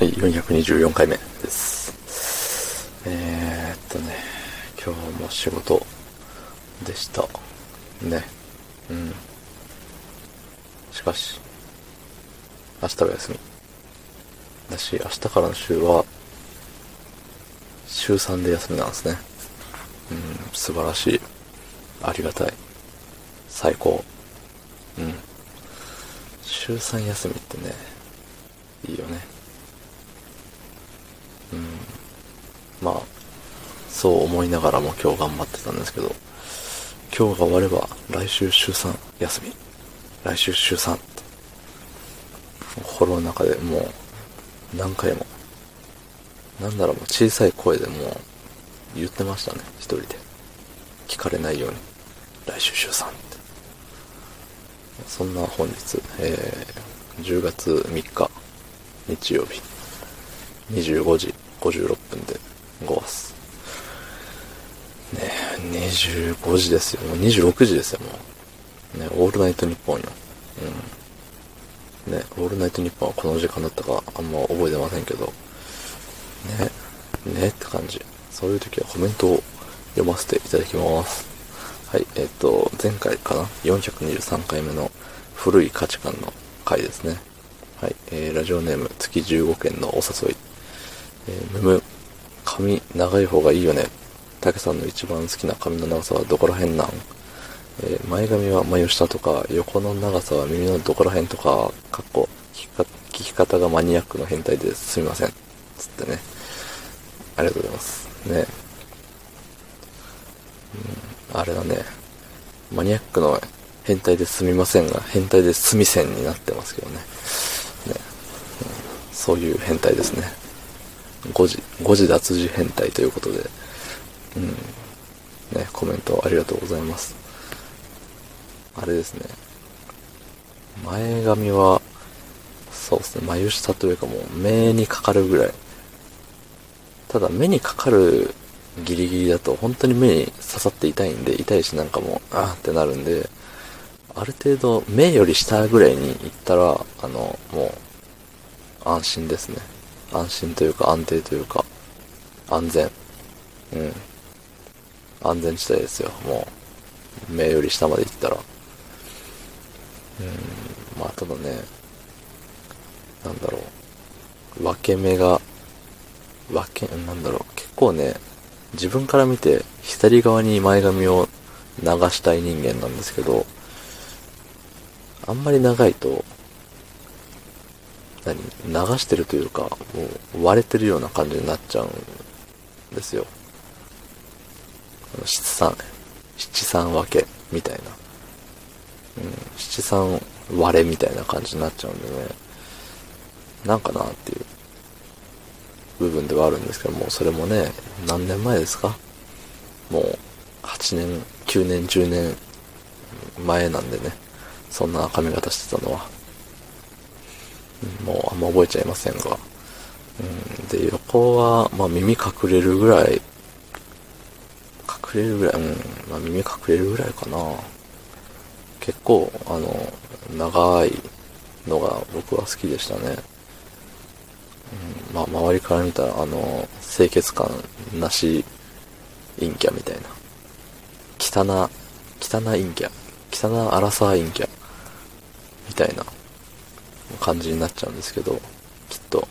はい、424回目です。えー、っとね、今日も仕事でした。ね。うん。しかし、明日は休み。だし、明日からの週は、週3で休みなんですね。うん、素晴らしい。ありがたい。最高。うん。週3休みってね、いいよね。うん。まあ、そう思いながらも今日頑張ってたんですけど、今日が終われば来週週3休み。来週週3って。心の中でもう何回も、なんだろうもう小さい声でもう言ってましたね、一人で。聞かれないように。来週週3って。そんな本日、えー、10月3日、日曜日。25時56分でごわす。ね25時ですよ。もう26時ですよ、もう。ねオールナイトニッポンよ。うん。ねオールナイトニッポンはこの時間だったかあんま覚えてませんけど、ねねって感じ。そういう時はコメントを読ませていただきます。はい、えっ、と、前回かな ?423 回目の古い価値観の回ですね。はい、えー、ラジオネーム月15件のお誘い。えー、むむ、髪長い方がいいよね。たけさんの一番好きな髪の長さはどこら辺なん？えー、前髪は眉下とか、横の長さは耳のどこら辺とか、かっこ聞き方がマニアックの変態ですすみません。つってね。ありがとうございます。ね。うん、あれだね。マニアックの変態ですみませんが、変態ですみせんになってますけどね。ね、うん、そういう変態ですね。誤字、誤字脱字変態ということで、うん。ね、コメントありがとうございます。あれですね。前髪は、そうですね、眉下というかもう目にかかるぐらい。ただ目にかかるギリギリだと本当に目に刺さって痛いんで、痛いしなんかもう、あーってなるんで、ある程度目より下ぐらいに行ったら、あの、もう、安心ですね。安心というか安定というか、安全。うん。安全地帯ですよ、もう。目より下まで行ったら。うん、まあ、ただね、なんだろう。分け目が、分け、なんだろう。結構ね、自分から見て、左側に前髪を流したい人間なんですけど、あんまり長いと、何流してるというか、もう割れてるような感じになっちゃうんですよ。七三、七三分けみたいな。うん、七三割れみたいな感じになっちゃうんでね、なんかなっていう部分ではあるんですけども、それもね、何年前ですか？もう、8年、9年、10年前なんでね、そんな髪型してたのは。もうあんま覚えちゃいませんが。うん、で、横は、まあ耳隠れるぐらい、隠れるぐらい、うん、まあ耳隠れるぐらいかな。結構、あの、長いのが僕は好きでしたね。うん、まあ周りから見たら、あの、清潔感なし陰キャみたいな。汚、汚陰キャ。汚荒さ陰キャ。みたいな感じになっちゃうんですけど、きっと。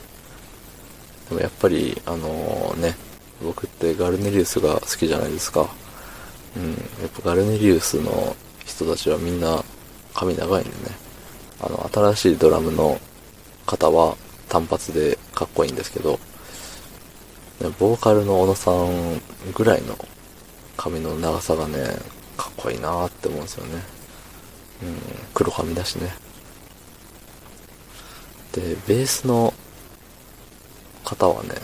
でもやっぱり、あのね、僕ってガルネリウスが好きじゃないですか。うん、やっぱガルネリウスの人たちはみんな髪長いんでね。あの、新しいドラムの方は単発でかっこいいんですけど、ボーカルの小野さんぐらいの髪の長さがね、かっこいいなーって思うんですよね。うん、黒髪だしね。で、ベースの方はね、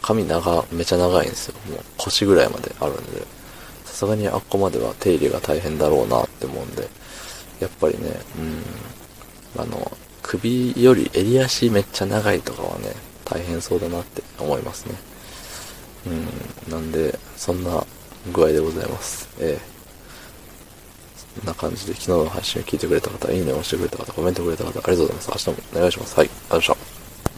髪長、めちゃ長いんですよ。もう腰ぐらいまであるんで、さすがにあっこまでは手入れが大変だろうなって思うんで、やっぱりね、うん、あの、首より襟足めっちゃ長いとかはね、大変そうだなって思いますね。うん、なんで、そんな具合でございます。ええこんな感じで昨日の配信を聞いてくれた方、いいねを押してくれた方、コメントくれた方、ありがとうございます。明日もお願いします。はい、ありがとうございました。